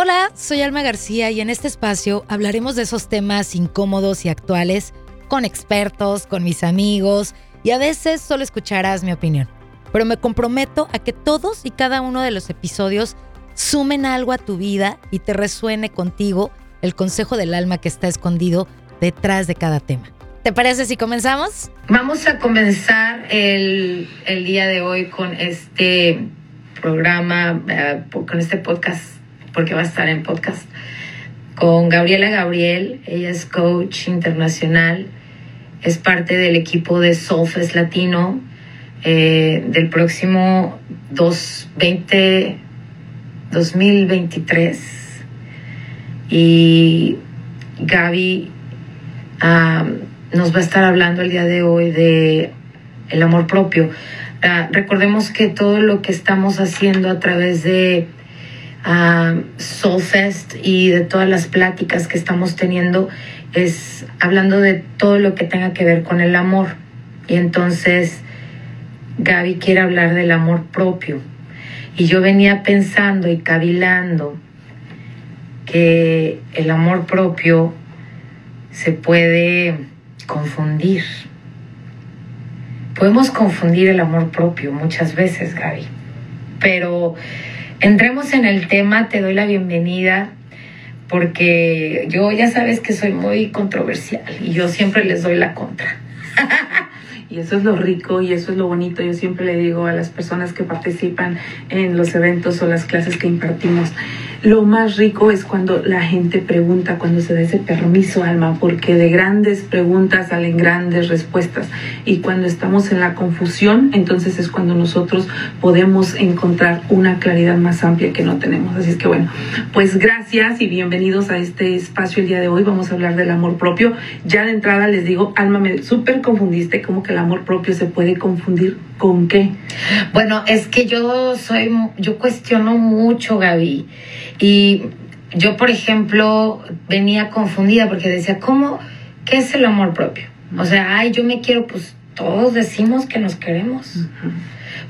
Hola, soy Alma García y en este espacio hablaremos de esos temas incómodos y actuales con expertos, con mis amigos y a veces solo escucharás mi opinión. Pero me comprometo a que todos y cada uno de los episodios sumen algo a tu vida y te resuene contigo el consejo del alma que está escondido detrás de cada tema. ¿Te parece si comenzamos? Vamos a comenzar el, el día de hoy con este programa, eh, con este podcast, porque va a estar en podcast, con Gabriela Gabriel. Ella es coach internacional, es parte del equipo de Solfes Latino eh, del próximo 2020, 2023. Y Gaby nos va a estar hablando el día de hoy de el amor propio. Ah, recordemos que todo lo que estamos haciendo a través de uh, Soulfest y de todas las pláticas que estamos teniendo es hablando de todo lo que tenga que ver con el amor. Y entonces Gaby quiere hablar del amor propio. Y yo venía pensando y cavilando que el amor propio se puede confundir. Podemos confundir el amor propio muchas veces, Gaby. Pero entremos en el tema, te doy la bienvenida, porque yo ya sabes que soy muy controversial y yo siempre les doy la contra. Y eso es lo rico y eso es lo bonito. Yo siempre le digo a las personas que participan en los eventos o las clases que impartimos, lo más rico es cuando la gente pregunta, cuando se da ese permiso, alma, porque de grandes preguntas salen grandes respuestas. Y cuando estamos en la confusión, entonces es cuando nosotros podemos encontrar una claridad más amplia que no tenemos. Así es que bueno, pues gracias y bienvenidos a este espacio el día de hoy. Vamos a hablar del amor propio. Ya de entrada les digo, alma, me súper confundiste, como que el amor propio se puede confundir con qué. Bueno, es que yo soy, yo cuestiono mucho, Gaby. Y yo, por ejemplo, venía confundida porque decía, ¿cómo? ¿Qué es el amor propio? O sea, ay, yo me quiero, pues todos decimos que nos queremos,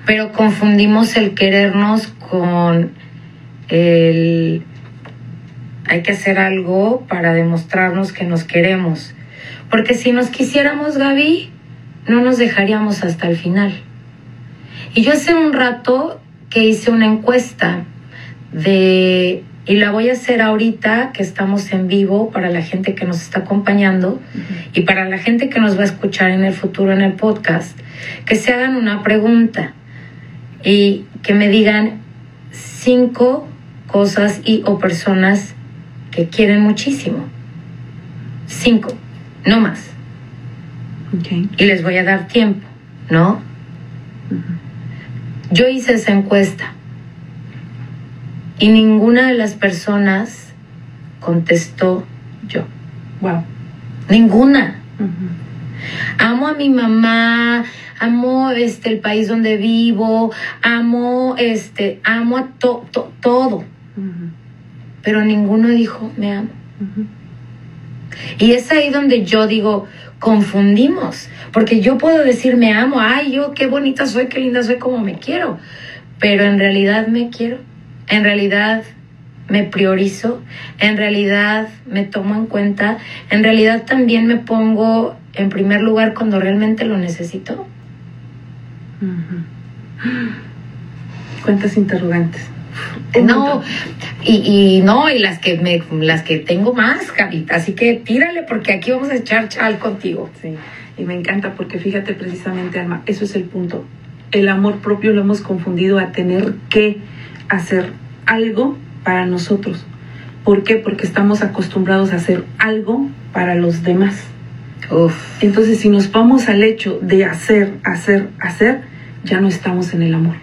pero confundimos el querernos con el hay que hacer algo para demostrarnos que nos queremos. Porque si nos quisiéramos, Gaby, no nos dejaríamos hasta el final. Y yo hace un rato que hice una encuesta de, y la voy a hacer ahorita que estamos en vivo para la gente que nos está acompañando y para la gente que nos va a escuchar en el futuro en el podcast, que se hagan una pregunta y que me digan cinco cosas y o personas que quieren muchísimo. Cinco, no más. Y les voy a dar tiempo, ¿no? Yo hice esa encuesta y ninguna de las personas contestó yo. Wow. Ninguna. Amo a mi mamá, amo este el país donde vivo, amo este, amo a todo. Pero ninguno dijo me amo. Y es ahí donde yo digo, confundimos, porque yo puedo decir me amo, ay, yo qué bonita soy, qué linda soy, como me quiero, pero en realidad me quiero en realidad me priorizo, en realidad me tomo en cuenta, en realidad también me pongo en primer lugar cuando realmente lo necesito. ¿Cuántas interrogantes? No, y, no, y las que me, las que tengo más, Javita, así que tírale porque aquí vamos a echar chal contigo. Sí, y me encanta porque fíjate precisamente, Alma, eso es el punto. El amor propio lo hemos confundido a tener que hacer algo para nosotros. ¿Por qué? Porque estamos acostumbrados a hacer algo para los demás. Entonces, si nos vamos al hecho de hacer, hacer, hacer, ya no estamos en el amor.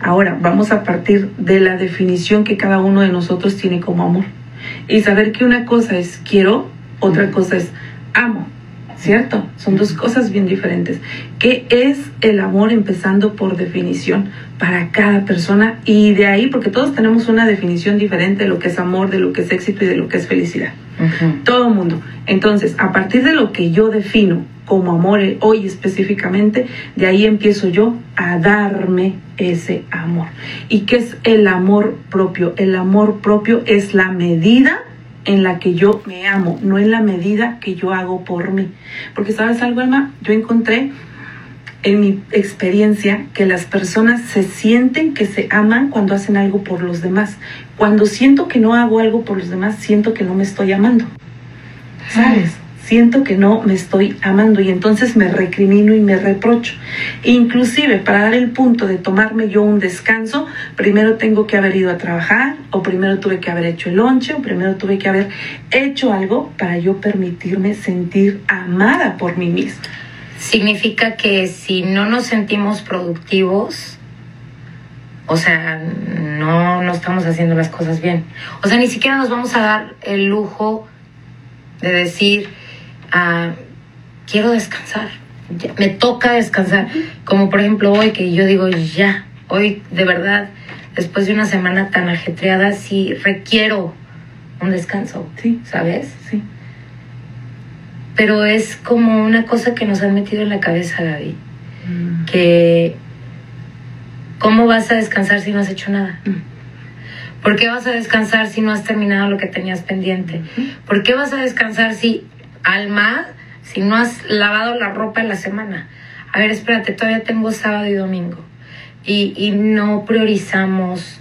Ahora, vamos a partir de la definición que cada uno de nosotros tiene como amor. Y saber que una cosa es quiero, otra cosa es amo. ¿Cierto? Son dos cosas bien diferentes. ¿Qué es el amor empezando por definición para cada persona? Y de ahí, porque todos tenemos una definición diferente de lo que es amor, de lo que es éxito y de lo que es felicidad. Todo mundo. Entonces, a partir de lo que yo defino como amor hoy específicamente, de ahí empiezo yo a darme ese amor. ¿Y qué es el amor propio? El amor propio es la medida en la que yo me amo, no en la medida que yo hago por mí. Porque sabes algo, Alma, yo encontré en mi experiencia que las personas se sienten que se aman cuando hacen algo por los demás. Cuando siento que no hago algo por los demás, siento que no me estoy amando. ¿Sabes? Siento que no me estoy amando y entonces me recrimino y me reprocho. Inclusive para dar el punto de tomarme yo un descanso, primero tengo que haber ido a trabajar o primero tuve que haber hecho el lonche o primero tuve que haber hecho algo para yo permitirme sentir amada por mí misma significa que si no nos sentimos productivos, o sea, no, no estamos haciendo las cosas bien. O sea, ni siquiera nos vamos a dar el lujo de decir, quiero descansar, me toca descansar. Como por ejemplo hoy que yo digo, ya, hoy de verdad, después de una semana tan ajetreada, sí requiero un descanso, sí. ¿sabes? Sí pero es como una cosa que nos han metido en la cabeza, Gaby. Mm. Que, ¿cómo vas a descansar si no has hecho nada? Mm. ¿Por qué vas a descansar si no has terminado lo que tenías pendiente? Mm. ¿Por qué vas a descansar si, alma, si no has lavado la ropa en la semana? A ver, espérate, todavía tengo sábado y domingo. Y, y no priorizamos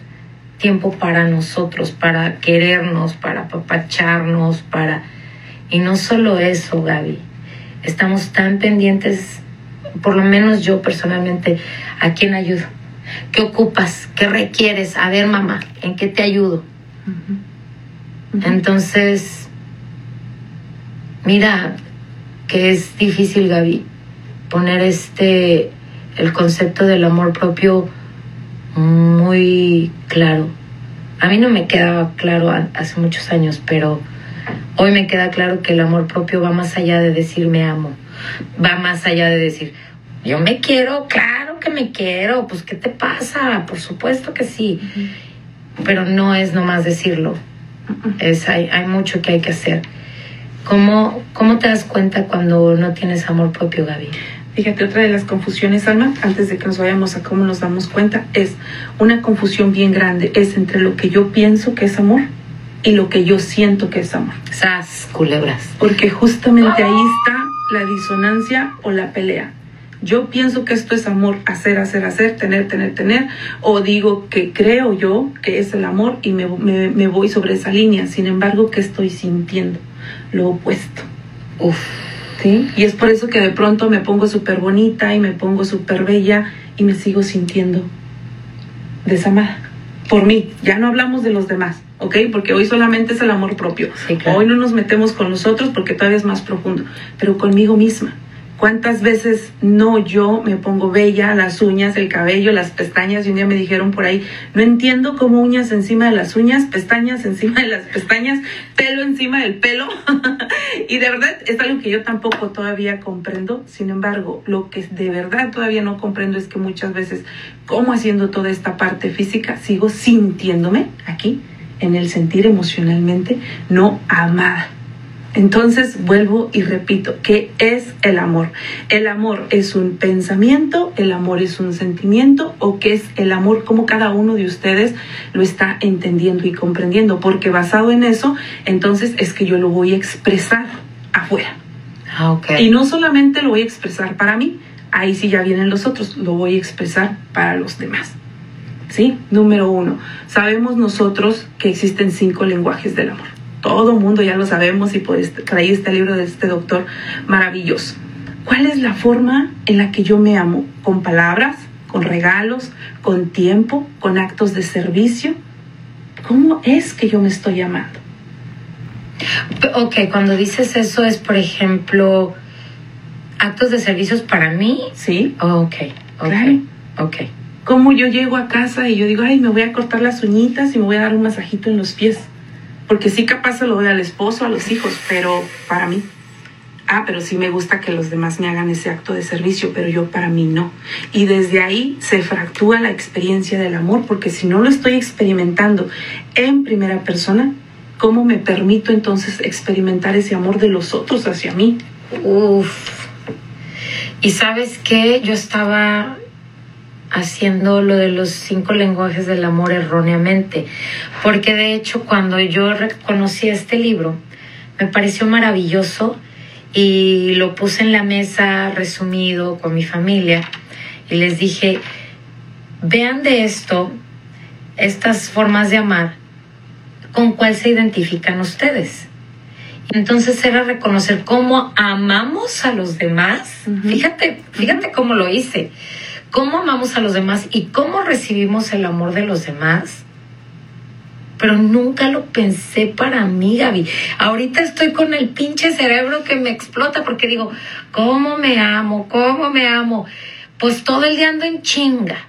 tiempo para nosotros, para querernos, para apapacharnos, para y no solo eso, Gaby, estamos tan pendientes, por lo menos yo personalmente, ¿a quién ayudo? ¿Qué ocupas? ¿Qué requieres? A ver, mamá, ¿en qué te ayudo? Entonces, mira que es difícil, Gaby, poner este, el concepto del amor propio muy claro. A mí no me quedaba claro hace muchos años, pero Hoy me queda claro que el amor propio va más allá de decir me amo, va más allá de decir yo me quiero, claro que me quiero, pues ¿qué te pasa? Por supuesto que sí, pero no es nomás decirlo, es, hay, hay mucho que hay que hacer. ¿Cómo, ¿Cómo te das cuenta cuando no tienes amor propio, Gaby? Fíjate, otra de las confusiones, Alma, antes de que nos vayamos a cómo nos damos cuenta, es una confusión bien grande, es entre lo que yo pienso que es amor y lo que yo siento que es amor. Sas, culebras. Porque justamente ahí está la disonancia o la pelea. Yo pienso que esto es amor, hacer, hacer, hacer, tener, tener, tener, o digo que creo yo que es el amor y me, me, voy sobre esa línea. Sin embargo, ¿qué estoy sintiendo? Lo opuesto. Uf. ¿Sí? Y es por eso que de pronto me pongo súper bonita y me pongo súper bella y me sigo sintiendo desamada. Por mí, ya no hablamos de los demás. ¿ok? Porque hoy solamente es el amor propio. Hoy no nos metemos con nosotros porque todavía es más profundo, pero conmigo misma. ¿Cuántas veces no yo me pongo bella, las uñas, el cabello, las pestañas? Y un día me dijeron por ahí, no entiendo cómo uñas encima de las uñas, pestañas encima de las pestañas, pelo encima del pelo. y de verdad es algo que yo tampoco todavía comprendo. Sin embargo, lo que de verdad todavía no comprendo es que muchas veces, como haciendo toda esta parte física, sigo sintiéndome aquí en el sentir emocionalmente no amada. Entonces vuelvo y repito, ¿qué es el amor? ¿El amor es un pensamiento? ¿El amor es un sentimiento? ¿O qué es el amor? Como cada uno de ustedes lo está entendiendo y comprendiendo? Porque basado en eso, entonces es que yo lo voy a expresar afuera. Ah, y no solamente lo voy a expresar para mí, ahí sí ya vienen los otros, lo voy a expresar para los demás. ¿sí? Número uno, sabemos nosotros que existen cinco lenguajes del amor. Todo mundo ya lo sabemos y por, este, ahí este libro de este doctor maravilloso. ¿Cuál es la forma en la que yo me amo? ¿Con palabras? ¿Con regalos? ¿Con tiempo? ¿Con actos de servicio? ¿Cómo es que yo me estoy amando? Ok, cuando dices eso es, por ejemplo, actos de servicios para mí. Sí. ok, ok, ok cómo yo llego a casa y yo digo, ay, me voy a cortar las uñitas y me voy a dar un masajito en los pies. Porque sí capaz se lo doy al esposo, a los hijos, pero para mí. Ah, pero sí me gusta que los demás me hagan ese acto de servicio, pero yo para mí no. Y desde ahí se fractúa la experiencia del amor, porque si no lo estoy experimentando en primera persona, ¿cómo me permito entonces experimentar ese amor de los otros hacia mí? Uf, Y sabes qué, yo estaba haciendo lo de los cinco lenguajes del amor erróneamente, porque de hecho cuando yo reconocí este libro, me pareció maravilloso y lo puse en la mesa resumido con mi familia y les dije, vean de esto, estas formas de amar, con cuál se identifican ustedes. Entonces era reconocer cómo amamos a los demás. Fíjate, fíjate cómo lo hice. Cómo amamos a los demás y cómo recibimos el amor de los demás. Pero nunca lo pensé para mí, Gaby. Ahorita estoy con el pinche cerebro que me explota porque digo, ¿cómo me amo? ¿Cómo me amo? Pues todo el día ando en chinga.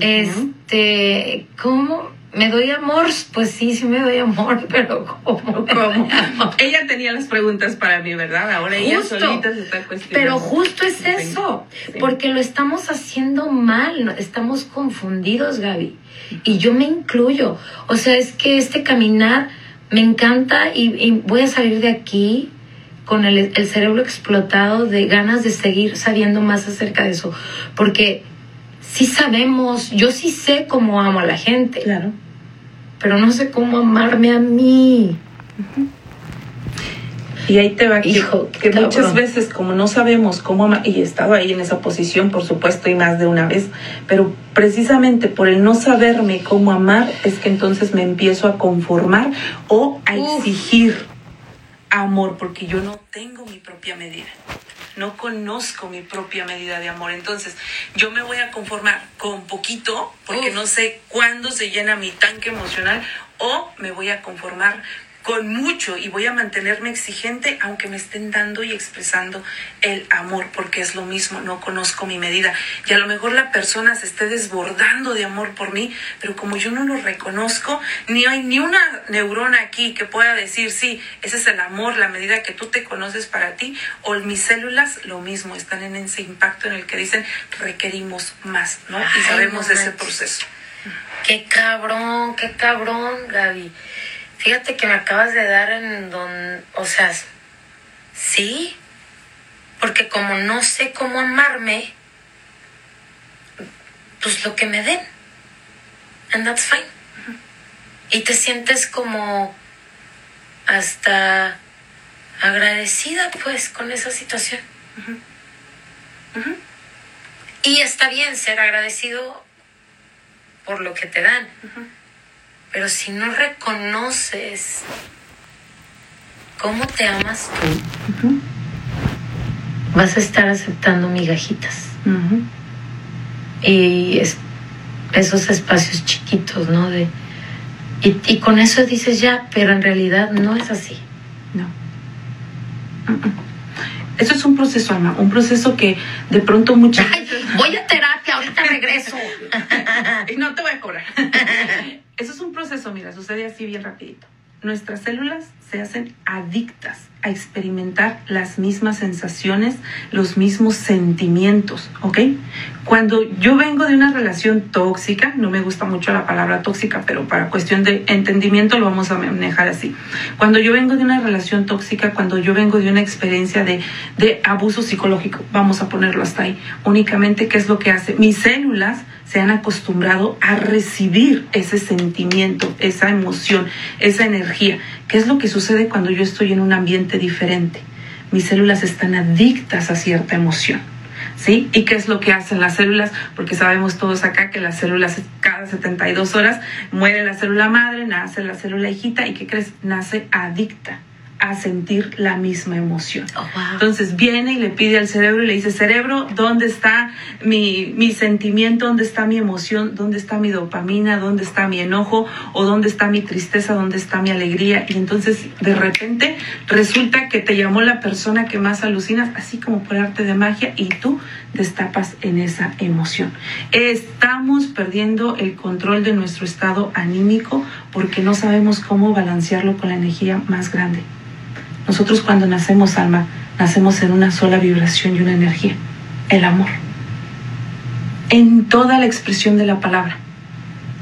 Este, ¿cómo? ¿Me doy amor? Pues sí, sí me doy amor, pero ¿cómo? ¿Cómo? ella tenía las preguntas para mí, ¿verdad? Ahora ella solita se está cuestionando. Pero justo es eso, porque lo estamos haciendo mal, estamos confundidos, Gaby. Y yo me incluyo. O sea, es que este caminar me encanta y, voy a salir de aquí con el, el cerebro explotado de ganas de seguir sabiendo más acerca de eso. Porque sí sabemos, yo sí sé cómo amo a la gente. Claro. Pero no sé cómo amarme a mí. Y ahí te va, Hijo, que, muchas veces como no sabemos cómo amar, y he estado ahí en esa posición, por supuesto, y más de una vez, pero precisamente por el no saberme cómo amar es que entonces me empiezo a conformar o a exigir amor, porque yo no tengo mi propia medida no conozco mi propia medida de amor. Entonces, yo me voy a conformar con poquito porque no sé cuándo se llena mi tanque emocional o me voy a conformar con mucho y voy a mantenerme exigente aunque me estén dando y expresando el amor, porque es lo mismo, no conozco mi medida. Y a lo mejor la persona se esté desbordando de amor por mí, pero como yo no lo reconozco, ni hay ni una neurona aquí que pueda decir, sí, ese es el amor, la medida que tú te conoces para ti, o mis células lo mismo, están en ese impacto en el que dicen, requerimos más, ¿no? y sabemos ese proceso. Qué cabrón, qué cabrón, Gaby. Fíjate que me acabas de dar en donde, o sea, sí, porque como no sé cómo amarme, pues lo que me den. And that's fine. Y te sientes como hasta agradecida pues con esa situación. Y está bien ser agradecido por lo que te dan. Pero si no reconoces cómo te amas tú, vas a estar aceptando migajitas. Y esos espacios chiquitos, ¿no? De, y, con eso dices ya, pero en realidad no es así. No. Eso es un proceso, Alma, un proceso que de pronto muchas Voy a terapia, ahorita regreso. y no te voy a cobrar. Eso es un proceso, mira, sucede así bien rapidito. Nuestras células se hacen adictas a experimentar las mismas sensaciones, los mismos sentimientos, ¿ok? Cuando yo vengo de una relación tóxica, no me gusta mucho la palabra tóxica, pero para cuestión de entendimiento lo vamos a manejar así. Cuando yo vengo de una relación tóxica, cuando yo vengo de una experiencia de, de abuso psicológico, vamos a ponerlo hasta ahí, únicamente, ¿qué es lo que hace? Mis células se han acostumbrado a recibir ese sentimiento, esa emoción, esa energía. ¿Qué es lo que sucede cuando yo estoy en un ambiente diferente? Mis células están adictas a cierta emoción. ¿Sí? ¿Y qué es lo que hacen las células? Porque sabemos todos acá que las células cada 72 horas muere la célula madre, nace la célula hijita y ¿qué crees? Nace adicta a sentir la misma emoción. Oh, Entonces viene y le pide al cerebro y le dice, cerebro, ¿dónde está mi, mi, sentimiento? ¿Dónde está mi emoción? ¿Dónde está mi dopamina? ¿Dónde está mi enojo? ¿O dónde está mi tristeza? ¿Dónde está mi alegría? Y entonces de repente resulta que te llamó la persona que más alucinas, así como por arte de magia, y tú destapas en esa emoción. Estamos perdiendo el control de nuestro estado anímico porque no sabemos cómo balancearlo con la energía más grande. Nosotros cuando nacemos, alma, nacemos en una sola vibración y una energía, el amor. En toda la expresión de la palabra.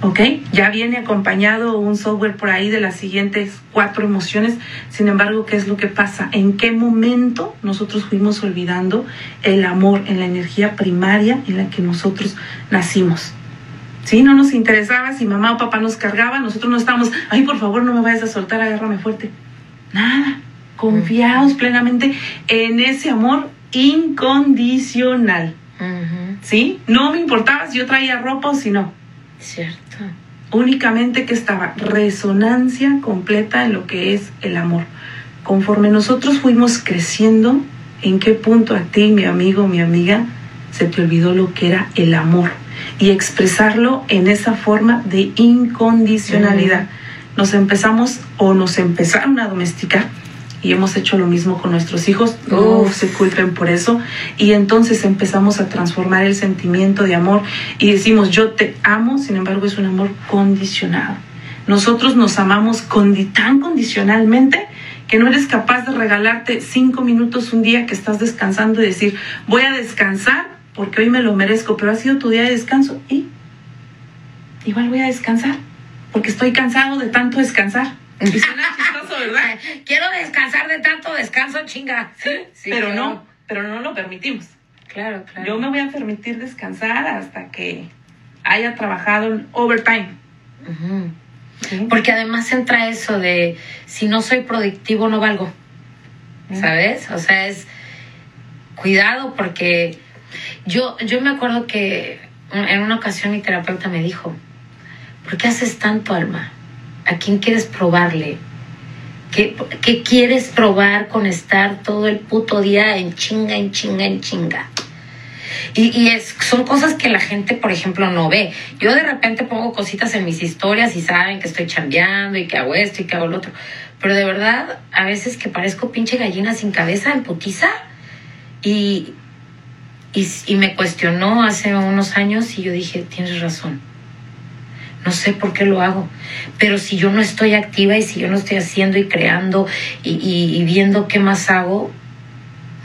¿ok? Ya viene acompañado un software por ahí de las siguientes cuatro emociones. Sin embargo, ¿qué es lo que pasa? ¿En qué momento nosotros fuimos olvidando el amor en la energía primaria en la que nosotros nacimos? ¿Sí? No nos interesaba si mamá o papá nos cargaba, nosotros no estábamos, ay, por favor, no me vayas a soltar, agárrame fuerte. Nada. Confiados plenamente en ese amor incondicional. ¿Sí? No me importaba si yo traía ropa o si no. Cierto. Únicamente que estaba resonancia completa en lo que es el amor. Conforme nosotros fuimos creciendo, ¿en qué punto a ti, mi amigo, mi amiga, se te olvidó lo que era el amor? Y expresarlo en esa forma de incondicionalidad. Nos empezamos o nos empezaron a domesticar y hemos hecho lo mismo con nuestros hijos, no se culpen por eso, y entonces empezamos a transformar el sentimiento de amor y decimos yo te amo, sin embargo es un amor condicionado. Nosotros nos amamos tan condicionalmente que no eres capaz de regalarte cinco minutos un día que estás descansando y decir voy a descansar porque hoy me lo merezco, pero ha sido tu día de descanso y igual voy a descansar porque estoy cansado de tanto descansar. Suena chistoso, ¿verdad? Quiero descansar de tanto descanso, chinga. Sí, sí pero no, pero no lo permitimos. Claro, claro. Yo me voy a permitir descansar hasta que haya trabajado en overtime. Porque además entra eso de si no soy productivo no valgo. ¿Sabes? O sea, es cuidado porque yo, yo me acuerdo que en una ocasión mi terapeuta me dijo, ¿por qué haces tanto, Alma? ¿A quién quieres probarle? ¿Qué, ¿Qué, quieres probar con estar todo el puto día en chinga, en chinga, en chinga? Y, es, son cosas que la gente, por ejemplo, no ve. Yo de repente pongo cositas en mis historias y saben que estoy chambeando y que hago esto y que hago lo otro. Pero de verdad, a veces que parezco pinche gallina sin cabeza en putiza. Y, y me cuestionó hace unos años y yo dije, tienes razón no sé por qué lo hago. Pero si yo no estoy activa y si yo no estoy haciendo y creando y, viendo qué más hago,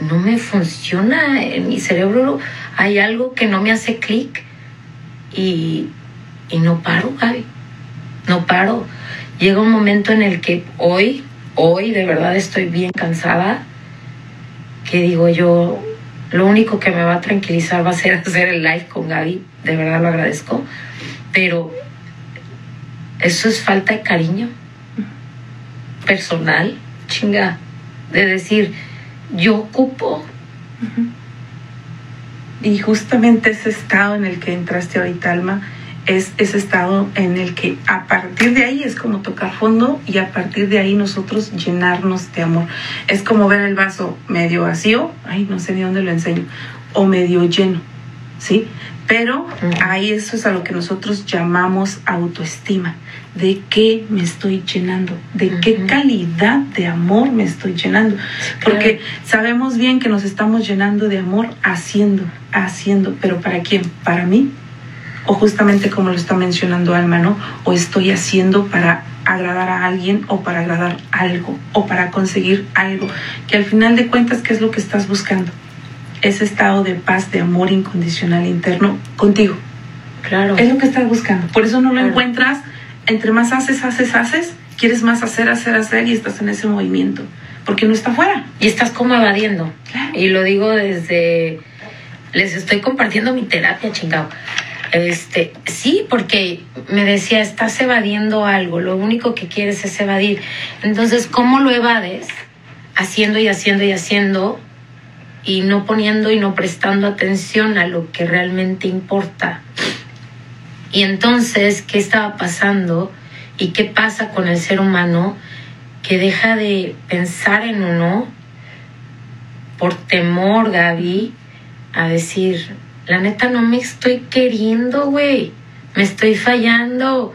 no me funciona. En mi cerebro hay algo que no me hace clic y, y no paro, Gaby. No paro. Llega un momento en el que hoy, hoy de verdad estoy bien cansada, que digo yo, lo único que me va a tranquilizar va a ser hacer el live con Gaby, de verdad lo agradezco, pero eso es falta de cariño personal, chinga, de decir, yo ocupo. Y justamente ese estado en el que entraste ahorita, Alma, es ese estado en el que a partir de ahí es como tocar fondo y a partir de ahí nosotros llenarnos de amor. Es como ver el vaso medio vacío, ay, no sé ni dónde lo enseño, o medio lleno, ¿sí? Pero ahí eso es a lo que nosotros llamamos autoestima. ¿De qué me estoy llenando? ¿De qué calidad de amor me estoy llenando? Porque sabemos bien que nos estamos llenando de amor haciendo, haciendo. ¿Pero para quién? ¿Para mí? O justamente como lo está mencionando Alma, ¿no? O estoy haciendo para agradar a alguien o para agradar algo o para conseguir algo. Que al final de cuentas, ¿qué es lo que estás buscando? ese estado de paz, de amor incondicional interno contigo. Claro. Es lo que estás buscando. Por eso no lo encuentras. Entre más haces, haces, haces, quieres más hacer, hacer, hacer y estás en ese movimiento. Porque no está afuera. Y estás como evadiendo. Claro. Y lo digo desde. Les estoy compartiendo mi terapia, chingado. Este, sí, porque me decía, estás evadiendo algo, lo único que quieres es evadir. Entonces, ¿cómo lo evades? Haciendo y haciendo y haciendo y no poniendo y no prestando atención a lo que realmente importa. Y entonces, ¿qué estaba pasando? ¿Y qué pasa con el ser humano que deja de pensar en uno por temor, Gaby, a decir, la neta no me estoy queriendo, güey, me estoy fallando,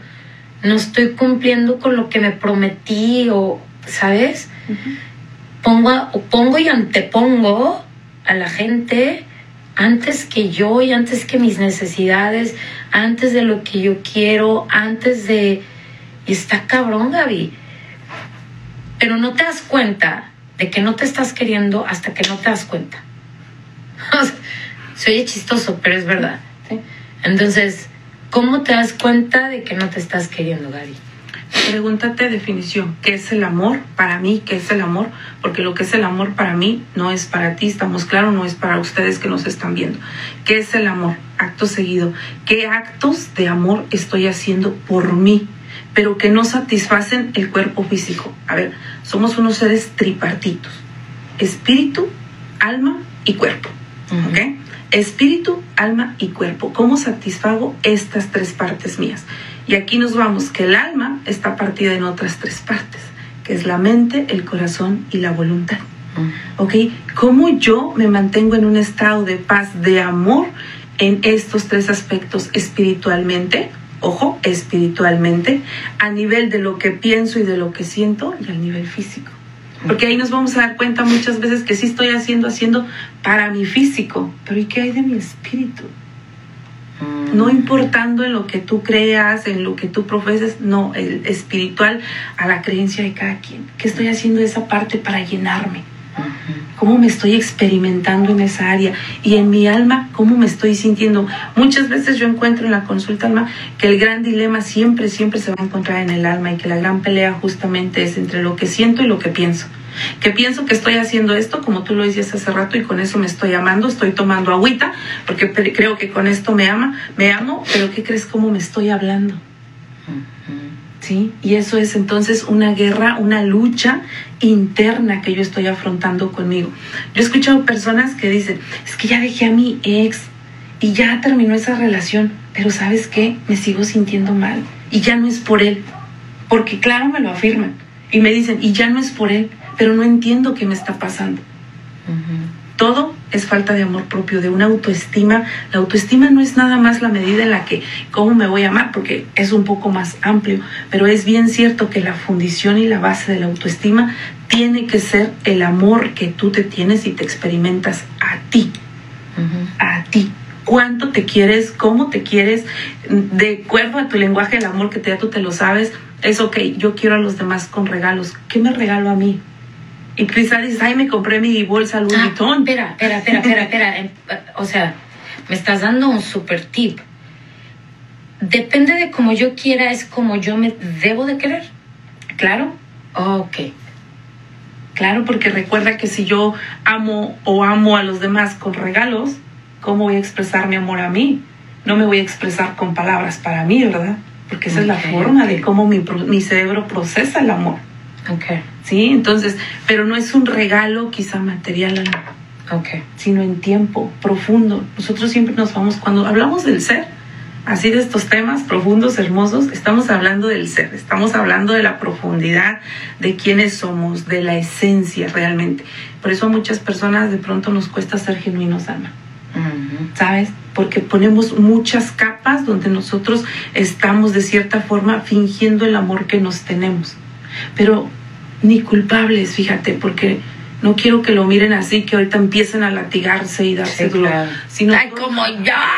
no estoy cumpliendo con lo que me prometí o, ¿sabes? pongo, pongo y antepongo a la gente antes que yo y antes que mis necesidades, antes de lo que yo quiero, antes de... Está cabrón, Gaby. Pero no te das cuenta de que no te estás queriendo hasta que no te das cuenta. se oye chistoso, pero es verdad. Entonces, ¿Cómo te das cuenta de que no te estás queriendo, Gaby? Pregúntate definición, ¿qué es el amor para mí? ¿Qué es el amor? Porque lo que es el amor para mí no es para ti, estamos claros, no es para ustedes que nos están viendo. ¿Qué es el amor? Acto seguido. ¿Qué actos de amor estoy haciendo por mí? Pero que no satisfacen el cuerpo físico. A ver, somos unos seres tripartitos. Espíritu, alma y cuerpo. Espíritu, alma y cuerpo. ¿Cómo satisfago estas tres partes mías? Y aquí nos vamos, que el alma está partida en otras tres partes, que es la mente, el corazón y la voluntad. ¿Ok? ¿Cómo yo me mantengo en un estado de paz, de amor en estos tres aspectos espiritualmente? Ojo, espiritualmente, a nivel de lo que pienso y de lo que siento y al nivel físico. Porque ahí nos vamos a dar cuenta muchas veces que sí estoy haciendo, haciendo para mi físico, pero ¿y qué hay de mi espíritu? No importando en lo que tú creas, en lo que tú profeses, no, el espiritual a la creencia de cada quien. ¿Qué estoy haciendo esa parte para llenarme? ¿Cómo me estoy experimentando en esa área? Y en mi alma, ¿cómo me estoy sintiendo? Muchas veces yo encuentro en la consulta alma que el gran dilema siempre, siempre se va a encontrar en el alma y que la gran pelea justamente es entre lo que siento y lo que pienso que pienso que estoy haciendo esto, como tú lo decías hace rato, y con eso me estoy amando, estoy tomando agüita, porque creo que con esto me ama, me amo, pero ¿qué crees cómo me estoy hablando? ¿Sí? Y eso es entonces una guerra, una lucha interna que yo estoy afrontando conmigo. Yo he escuchado personas que dicen, es que ya dejé a mi ex y ya terminó esa relación, pero ¿sabes qué? Me sigo sintiendo mal y ya no es por él, porque claro me lo afirman y me dicen, y ya no es por él, pero no entiendo qué me está pasando. Todo es falta de amor propio, de una autoestima. La autoestima no es nada más la medida en la que cómo me voy a amar, porque es un poco más amplio, pero es bien cierto que la fundición y la base de la autoestima tiene que ser el amor que tú te tienes y te experimentas a ti, a ti. Cuánto te quieres, cómo te quieres, de acuerdo a tu lenguaje del amor que te da, tú te lo sabes, es ok, yo quiero a los demás con regalos. ¿Qué me regalo a mí? Y quizás dices, ay, me compré mi bolsa Louis ah, Vuitton. Espera, espera, espera, espera, espera. O sea, me estás dando un super tip. Depende de cómo yo quiera, es como yo me debo de querer. Claro. Ok. Claro, porque recuerda que si yo amo o amo a los demás con regalos, ¿cómo voy a expresar mi amor a mí? No me voy a expresar con palabras para mí, ¿verdad? Porque esa es la forma de cómo mi, mi cerebro procesa el amor. Okay. Sí, entonces, pero no es un regalo quizá material, okay. sino en tiempo profundo. Nosotros siempre nos vamos, cuando hablamos del ser, así de estos temas profundos, hermosos, estamos hablando del ser, estamos hablando de la profundidad, de quiénes somos, de la esencia realmente. Por eso a muchas personas de pronto nos cuesta ser genuinos, Ana. ¿Sabes? Porque ponemos muchas capas donde nosotros estamos de cierta forma fingiendo el amor que nos tenemos pero ni culpables, fíjate, porque no quiero que lo miren así, que ahorita empiecen a latigarse y darse duro. Sino Ay, como ya.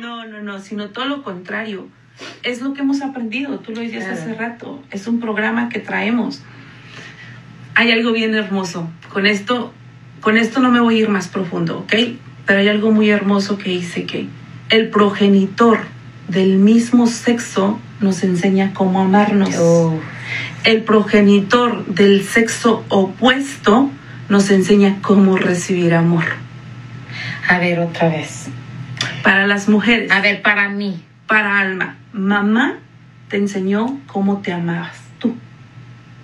No, no, no, sino todo lo contrario. Es lo que hemos aprendido, tú lo decías hace rato, es un programa que traemos. Hay algo bien hermoso. Con esto, con esto no me voy a ir más profundo, ¿ok? Pero hay algo muy hermoso que dice que el progenitor del mismo sexo nos enseña cómo amarnos. El progenitor del sexo opuesto nos enseña cómo recibir amor. A ver, otra vez. Para las mujeres. A ver, para mí. Para Alma. Mamá te enseñó cómo te amabas tú.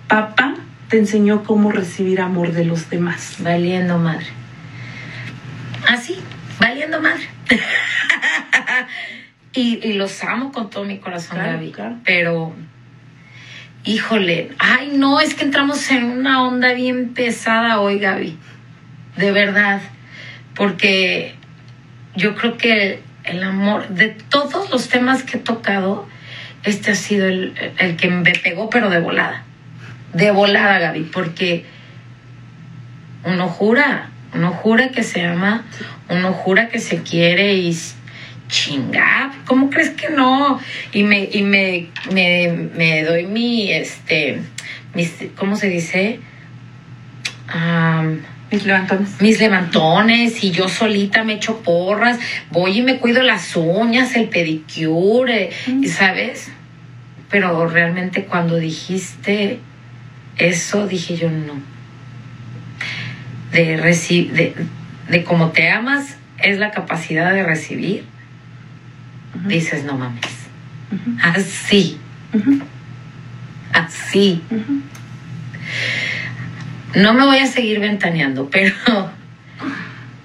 Papá te enseñó cómo recibir amor de los demás. Valiendo madre. Así, ¿Ah, valiendo madre. Y, los amo con todo mi corazón, Gaby. Pero, híjole, ay, no, es que entramos en una onda bien pesada hoy, Gaby. De verdad. Porque yo creo que el, amor, de todos los temas que he tocado, este ha sido el, el que me pegó, pero de volada. De volada, Gaby, porque uno jura, uno jura que se ama, uno jura que se quiere y chinga, ¿cómo crees que no? Y me, y me, me, doy mi, este, ¿cómo se dice? Mis levantones. Mis levantones y yo solita me echo porras, voy y me cuido las uñas, el pedicure, mm. ¿sabes? Pero realmente cuando dijiste eso, dije yo no. De, de, de cómo te amas es la capacidad de recibir. Dices, no mames. Así. Así. No me voy a seguir ventaneando, pero,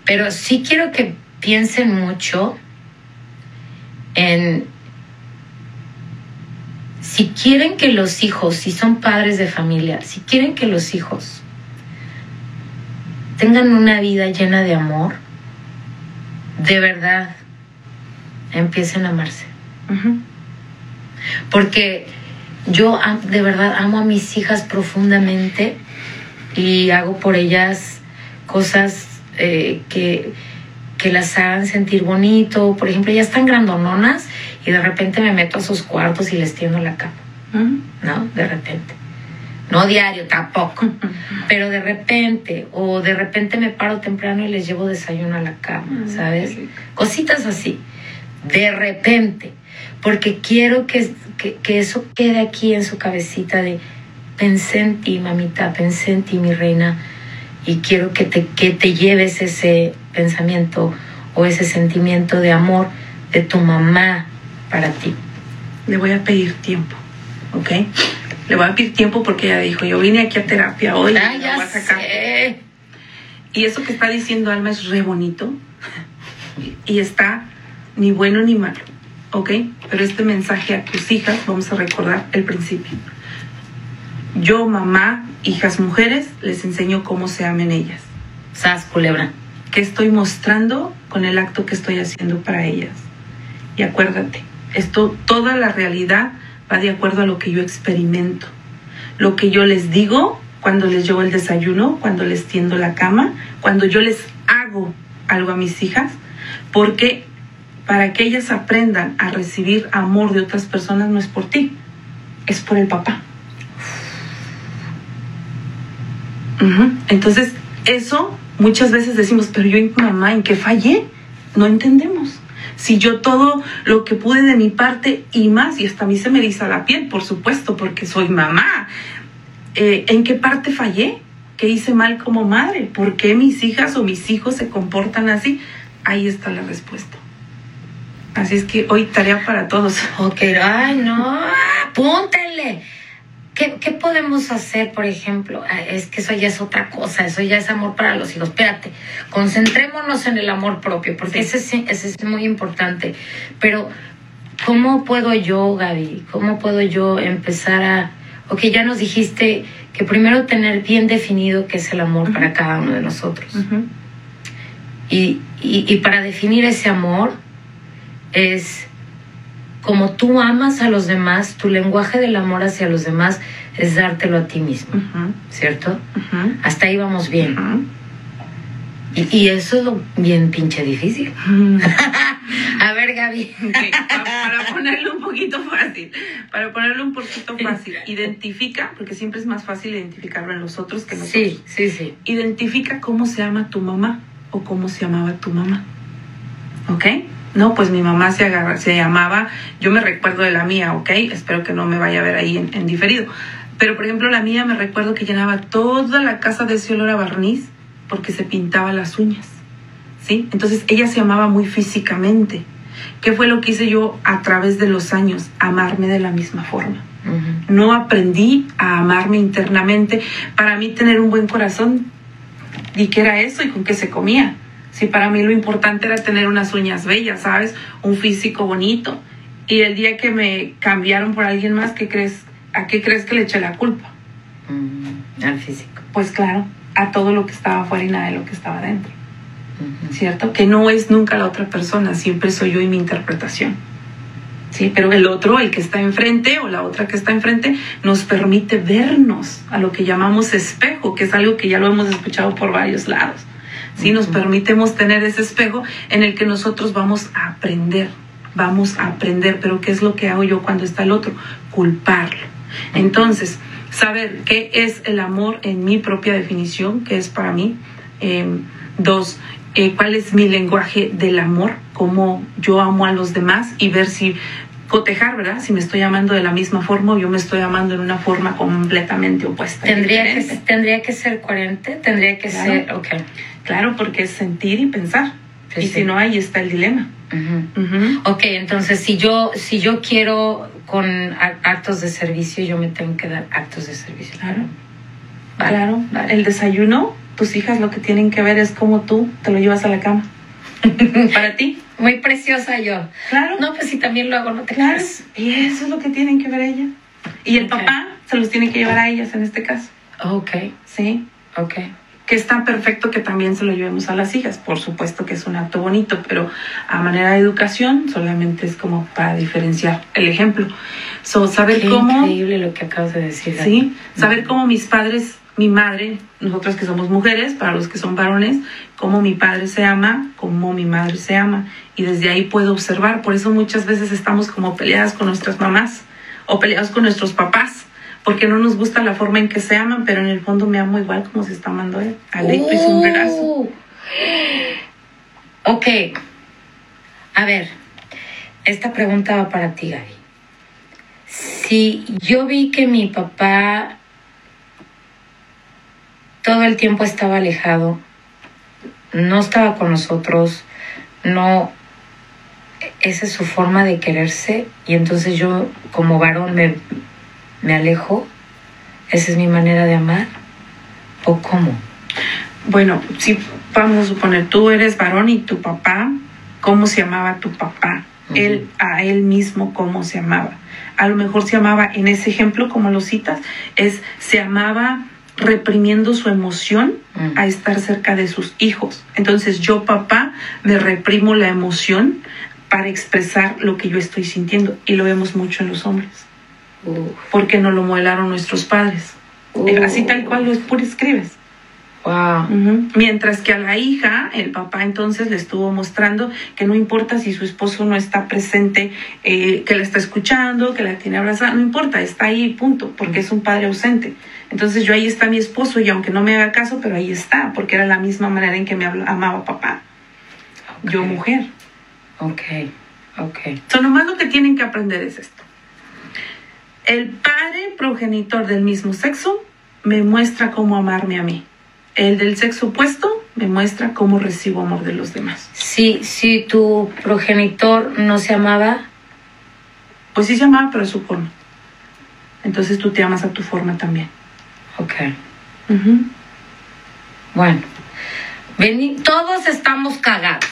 pero sí quiero que piensen mucho en si quieren que los hijos, si son padres de familia, si quieren que los hijos tengan una vida llena de amor, de verdad, empiecen a amarse. Porque yo de verdad amo a mis hijas profundamente y hago por ellas cosas eh, que, que las hagan sentir bonito. Por ejemplo, ellas están grandononas y de repente me meto a sus cuartos y les tiendo la cama. ¿No? De repente. No diario tampoco, pero de repente, o de repente me paro temprano y les llevo desayuno a la cama, ¿sabes? Cositas así, de repente, porque quiero que, que eso quede aquí en su cabecita de, pensé en ti, mamita, pensé en ti, mi reina, y quiero que te, que te lleves ese pensamiento o ese sentimiento de amor de tu mamá para ti. Le voy a pedir tiempo, ¿ok? Le voy a pedir tiempo porque ella dijo, yo vine aquí a terapia hoy. Ah, ya voy a sacar. Y eso que está diciendo Alma es re bonito y está ni bueno ni malo, ¿ok? Pero este mensaje a tus hijas, vamos a recordar el principio. Yo, mamá, hijas mujeres, les enseño cómo se amen ellas. Sas, culebra. ¿Qué estoy mostrando con el acto que estoy haciendo para ellas? Y acuérdate, esto, toda la realidad va de acuerdo a lo que yo experimento. Lo que yo les digo cuando les llevo el desayuno, cuando les tiendo la cama, cuando yo les hago algo a mis hijas, porque para que ellas aprendan a recibir amor de otras personas no es por ti, es por el papá. Entonces, eso muchas veces decimos, pero yo, mamá, ¿en qué fallé? No entendemos. Si yo todo lo que pude de mi parte y más, y hasta a mí se me eriza la piel, por supuesto, porque soy mamá, eh, ¿en qué parte fallé? ¿Qué hice mal como madre? ¿Por qué mis hijas o mis hijos se comportan así? Ahí está la respuesta. Así es que hoy tarea para todos. Ok, ay, no, apúntenle. ¿Qué, podemos hacer, por ejemplo? Ah, es que eso ya es otra cosa, eso ya es amor para los hijos. Espérate, concentrémonos en el amor propio, porque ese, ese es muy importante. Pero, ¿cómo puedo yo, Gaby? ¿Cómo puedo yo empezar a... Ok, ya nos dijiste que primero tener bien definido qué es el amor para cada uno de nosotros. y, y para definir ese amor es como tú amas a los demás, tu lenguaje del amor hacia los demás es dártelo a ti mismo, ¿cierto? Hasta ahí vamos bien. y, eso es lo bien pinche difícil. a ver, Gaby. para, ponerlo un poquito fácil, para ponerlo un poquito fácil, identifica, porque siempre es más fácil identificarlo en los otros que en nosotros. Sí, sí, sí. Identifica cómo se llama tu mamá o cómo se llamaba tu mamá. ¿Ok? No, pues mi mamá se, se llamaba, yo me recuerdo de la mía, ¿ok? Espero que no me vaya a ver ahí en, diferido. Pero por ejemplo la mía me recuerdo que llenaba toda la casa de ese olor a barniz porque se pintaba las uñas, ¿sí? Entonces ella se amaba muy físicamente. ¿Qué fue lo que hice yo a través de los años? Amarme de la misma forma. No aprendí a amarme internamente. Para mí tener un buen corazón, ¿y qué era eso y con qué se comía? Si para mí lo importante era tener unas uñas bellas, ¿sabes? Un físico bonito. Y el día que me cambiaron por alguien más, ¿qué crees? ¿A qué crees que le eché la culpa? Mm, al físico. Pues claro, a todo lo que estaba afuera y nada de lo que estaba dentro. ¿Cierto? Que no es nunca la otra persona, siempre soy yo y mi interpretación. Sí, pero el otro, el que está enfrente o la otra que está enfrente, nos permite vernos a lo que llamamos espejo, que es algo que ya lo hemos escuchado por varios lados. Si nos permitemos tener ese espejo en el que nosotros vamos a aprender, vamos a aprender, pero ¿qué es lo que hago yo cuando está el otro? Culparlo. Entonces, saber qué es el amor en mi propia definición, qué es para mí, Em, dos, eh, cuál es mi lenguaje del amor, cómo yo amo a los demás y ver si cotejar, ¿verdad? Si me estoy amando de la misma forma o yo me estoy amando en una forma completamente opuesta. Tendría, que, tendría que ser coherente, tendría que ser, ok. Claro, porque es sentir y pensar. y si no, ahí está el dilema. Ok, entonces si yo, si yo quiero con actos de servicio, yo me tengo que dar actos de servicio. Claro. Claro. El desayuno, tus hijas lo que tienen que ver es cómo tú te lo llevas a la cama. Para ti. Muy preciosa yo. Claro. No, pues si también lo hago, no te claro. Y eso es lo que tienen que ver ellas. Y el papá se los tiene que llevar a ellas en este caso. Ok. Sí. Ok. Que está perfecto que también se lo llevemos a las hijas. Por supuesto que es un acto bonito, pero a manera de educación solamente es como para diferenciar el ejemplo. So, saber Qué cómo. increíble lo que acabas de decir. Sí. Saber cómo mis padres mi madre, nosotros que somos mujeres, para los que son varones, cómo mi padre se ama, cómo mi madre se ama. Y desde ahí puedo observar. Por eso muchas veces estamos como peleadas con nuestras mamás o peleados con nuestros papás, porque no nos gusta la forma en que se aman, pero en el fondo me amo igual como se está amando él. Alecto y sombrerazo. Ok. A ver, esta pregunta va para ti, Gaby. Si yo vi que mi papá todo el tiempo estaba alejado, no estaba con nosotros, no, esa es su forma de quererse y entonces yo como varón me, me alejo, esa es mi manera de amar o cómo. Bueno, si vamos a suponer, tú eres varón y tu papá, ¿cómo se llamaba tu papá? Él a él mismo, ¿cómo se amaba? A lo mejor se amaba, en ese ejemplo, como lo citas, es se amaba reprimiendo su emoción a estar cerca de sus hijos. Entonces yo, papá, me reprimo la emoción para expresar lo que yo estoy sintiendo. Y lo vemos mucho en los hombres. Porque no lo modelaron nuestros padres. Así tal cual lo escribes. Mientras que a la hija, el papá entonces le estuvo mostrando que no importa si su esposo no está presente, eh, que la está escuchando, que la tiene abrazada, no importa, está ahí, punto, porque es un padre ausente. Entonces yo ahí está mi esposo y aunque no me haga caso, pero ahí está, porque era la misma manera en que me amaba papá. Yo mujer. Ok, ok. So, nomás lo que tienen que aprender es esto. El padre progenitor del mismo sexo me muestra cómo amarme a mí. El del sexo opuesto me muestra cómo recibo amor de los demás. Si, si tu progenitor no se amaba. Pues sí se amaba, pero a su forma. Entonces tú te amas a tu forma también. Ok. Bueno, todos estamos cagados,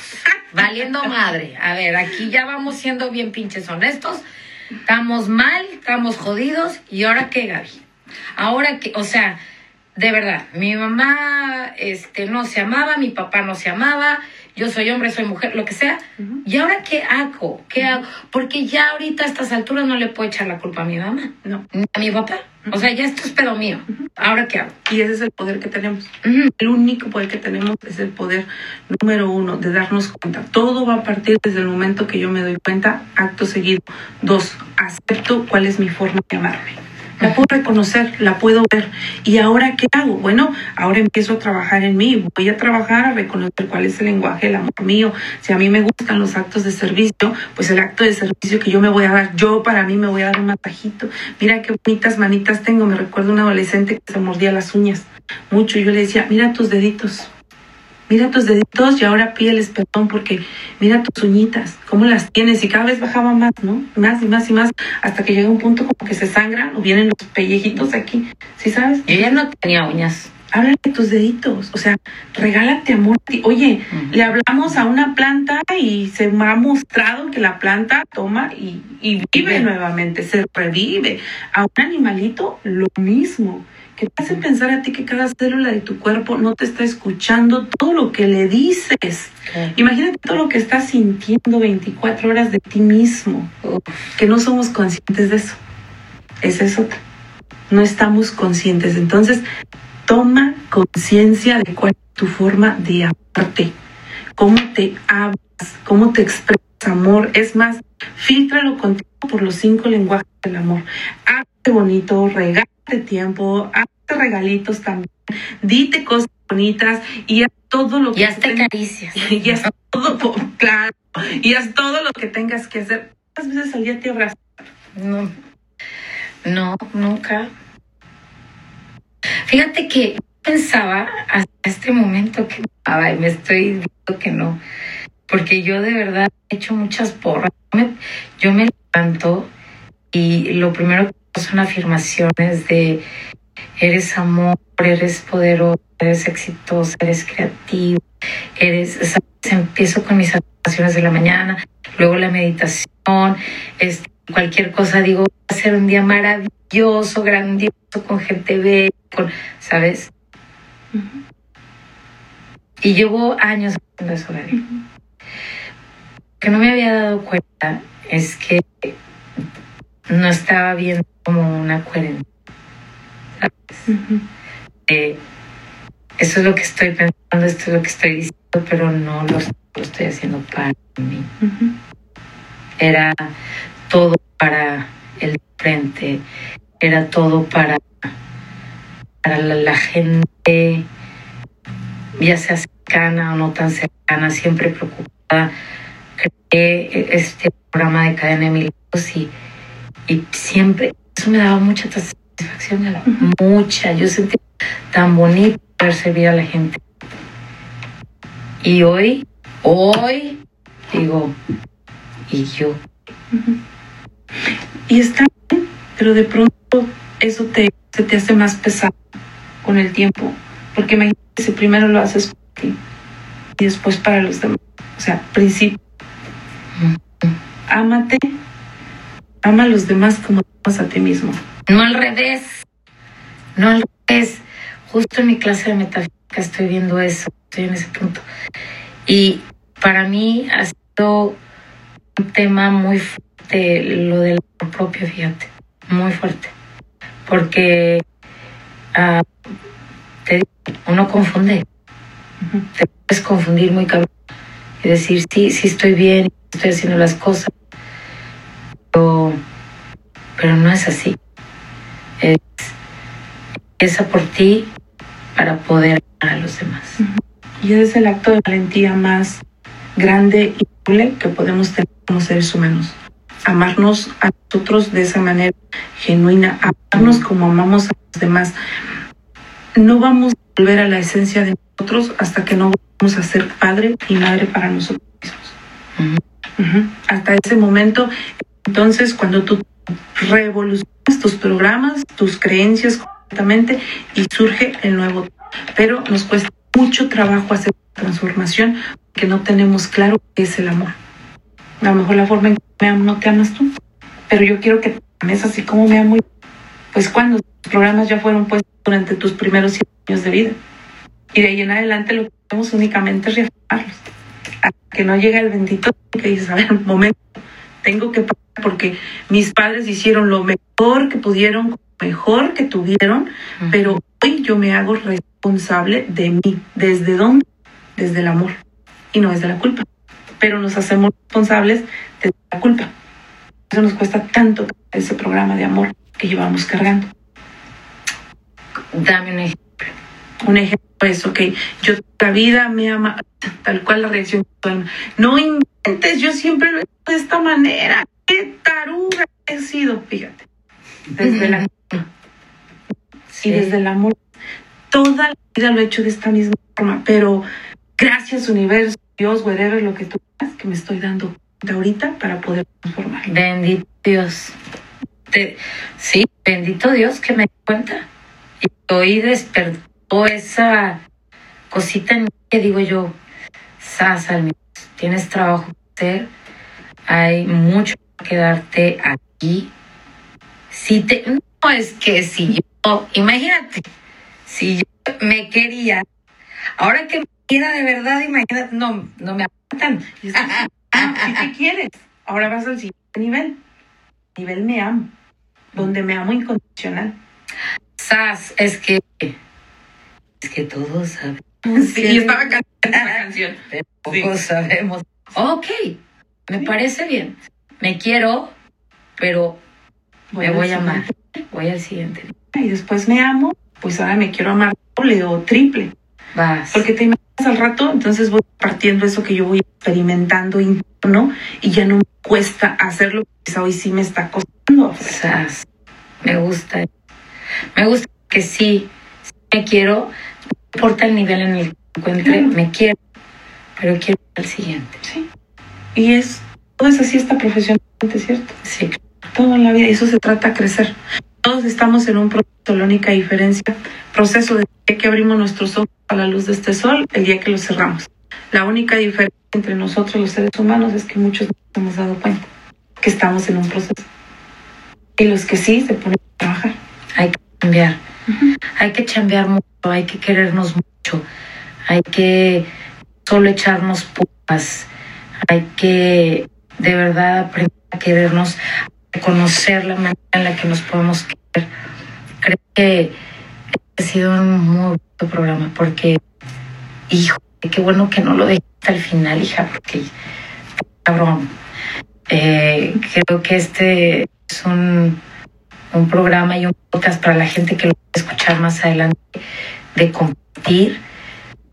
valiendo madre. A ver, aquí ya vamos siendo bien pinches honestos. Estamos mal, estamos jodidos. ¿Y ahora qué, Gaby? Ahora que, o sea, de verdad, mi mamá este, no se amaba, mi papá no se amaba, yo soy hombre, soy mujer, lo que sea. ¿Y ahora qué hago? ¿Qué hago? Porque ya ahorita a estas alturas no le puedo echar la culpa a mi mamá, no. a mi papá. O sea, ya esto es pedo mío. ¿Ahora qué hago? Y ese es el poder que tenemos. El único poder que tenemos es el poder número uno, de darnos cuenta. Todo va a partir desde el momento que yo me doy cuenta, acto seguido. Dos, acepto cuál es mi forma de amarme la puedo reconocer, la puedo ver. ¿Y ahora qué hago? Bueno, ahora empiezo a trabajar en mí, voy a trabajar a reconocer cuál es el lenguaje del amor mío. Si a mí me gustan los actos de servicio, pues el acto de servicio que yo me voy a dar, yo para mí me voy a dar un matajito. Mira qué bonitas manitas tengo, me recuerdo un adolescente que se mordía las uñas mucho. Yo le decía, mira tus deditos, mira tus deditos y ahora pídeles perdón porque mira tus uñitas, cómo las tienes y cada vez bajaba más, ¿no? Más y más y más hasta que llega un punto como que se sangran o vienen los pellejitos aquí, ¿sí sabes? Yo ya no tenía uñas. Háblale de tus deditos, o sea, regálate amor. Oye, le hablamos a una planta y se me ha mostrado que la planta toma y, y vive nuevamente, se revive. A un animalito, lo mismo que te hace pensar a ti que cada célula de tu cuerpo no te está escuchando todo lo que le dices. Imagínate todo lo que estás sintiendo 24 horas de ti mismo, que no somos conscientes de eso. Esa es otra. No estamos conscientes. Entonces, toma conciencia de cuál es tu forma de amarte, cómo te hablas, cómo te expresas amor. Es más, filtralo contigo por los cinco lenguajes del amor. Hazte bonito, regálate tiempo, hazte regalitos también, dite cosas bonitas y haz todo lo que Y hasta tengas- caricias. y haz todo, po- claro, y haz todo lo que tengas que hacer. ¿Cuántas veces al día te abrazas? No, no, nunca. Fíjate que pensaba hasta este momento que ay, me estoy diciendo que no, porque yo de verdad he hecho muchas porras. Yo me, yo me levanto y lo primero que son afirmaciones de eres amor, eres poderoso, eres exitoso, eres creativo, eres, ¿sabes? empiezo con mis afirmaciones de la mañana, luego la meditación, este, cualquier cosa digo, va a ser un día maravilloso, grandioso, con gente bella, con, ¿sabes? Y llevo años haciendo eso, Gaby. Lo que no me había dado cuenta es que no estaba viendo como una coherencia. ¿sabes? Eh, eso es lo que estoy pensando, esto es lo que estoy diciendo, pero no lo, lo estoy haciendo para mí. Era todo para el frente, era todo para, para la, la gente, ya sea cercana o no tan cercana, siempre preocupada. Creé este programa de cadena de milagros y, y siempre, eso me daba mucha satisfacción, Gala, mucha. Yo sentí tan bonito servir a la gente. Y hoy, hoy, digo, y yo. Y está bien, pero de pronto eso te, se te hace más pesado con el tiempo. Porque imagínate si primero lo haces para ti y después para los demás. O sea, principio, ámate, ama a los demás como amas a ti mismo. No al revés, no al revés. Justo en mi clase de metafísica estoy viendo eso, estoy en ese punto. Y para mí ha sido un tema muy fuerte lo del amor propio, fíjate, muy fuerte. Porque ah, te digo, uno confunde, te puedes confundir muy cabrón y decir, sí, sí estoy bien, estoy haciendo las cosas, pero, pero no es así. Es, empieza por ti para poder amar a los demás. Y ese es el acto de valentía más grande y noble que podemos tener como seres humanos. Amarnos a nosotros de esa manera genuina, amarnos como amamos a los demás. No vamos a volver a la esencia de nosotros hasta que no vamos a ser padre y madre para nosotros mismos. Hasta ese momento, entonces, cuando tú revolucionas tus programas, tus creencias completamente y surge el nuevo. Pero nos cuesta mucho trabajo hacer transformación porque no tenemos claro qué es el amor. A lo mejor la forma en que me amo no te amas tú, pero yo quiero que te ames así como me amo. yo. Pues cuando tus programas ya fueron puestos durante tus primeros siete años de vida. Y de ahí en adelante lo que hacemos únicamente es reafirmarlos. Hasta que no llega el bendito que dices, a ver, un momento, tengo que parar porque mis padres hicieron lo mejor que pudieron, lo mejor que tuvieron, pero hoy yo me hago responsable de mí. ¿Desde dónde? Desde el amor y no desde la culpa. Pero nos hacemos responsables de la culpa. Eso nos cuesta tanto ese programa de amor que llevamos cargando. Dame un ejemplo. Un ejemplo es, ok, yo la vida me ama, tal cual la reacción. de tu alma. No yo siempre lo he hecho de esta manera. Qué taruga he sido, fíjate. Desde la Sí. y desde el amor. Toda la vida lo he hecho de esta misma forma, pero gracias universo, Dios, whatever, lo que tú quieras, que me estoy dando cuenta ahorita para poder transformar. Bendito Dios. Te- sí, bendito Dios que me di cuenta. Y hoy despertó esa cosita en mí que digo yo, Sasa, tienes trabajo que hacer, hay mucho que darte aquí. Si te, no es que si yo, imagínate, si yo me quería, ahora que me quiera de verdad, imagínate, no, no me aguantan. Que, ah, te quieres, ahora vas al siguiente nivel. Nivel me amo, donde me amo incondicional. Sas, es que es que todos sabemos. Sí, y estaba cantando esa canción. Todos sabemos. Ok, me parece bien. Me quiero, pero me al voy a amar. Voy al siguiente. Y después me amo, pues ahora me quiero amar doble o triple. Vas. Porque te imaginas al rato, entonces voy partiendo eso que yo voy experimentando interno y ya no me cuesta hacerlo, quizá hoy sí me está costando. Sas. Me gusta. Me gusta que sí, sí me quiero, importa el nivel en el que me encuentre, Claro. me quiero, pero quiero el siguiente. Sí. Y es, todo es así esta profesionalmente, ¿cierto? Sí, Todo en la vida, y eso se trata de crecer. Todos estamos en un proceso, la única diferencia, proceso de día que abrimos nuestros ojos a la luz de este sol, el día que los cerramos. La única diferencia entre nosotros los seres humanos es que muchos no nos hemos dado cuenta que estamos en un proceso. Y los que sí se ponen a trabajar. hay que cambiar. Hay que chambear mucho, hay que querernos mucho, hay que solo echarnos pupas, hay que de verdad aprender a querernos, a conocer la manera en la que nos podemos querer. Creo que ha sido un muy bonito programa porque, hijo, qué bueno que no lo dejé hasta el final, hija, porque cabrón. Eh, creo que este es un un programa y un podcast para la gente que lo va a escuchar más adelante, de compartir,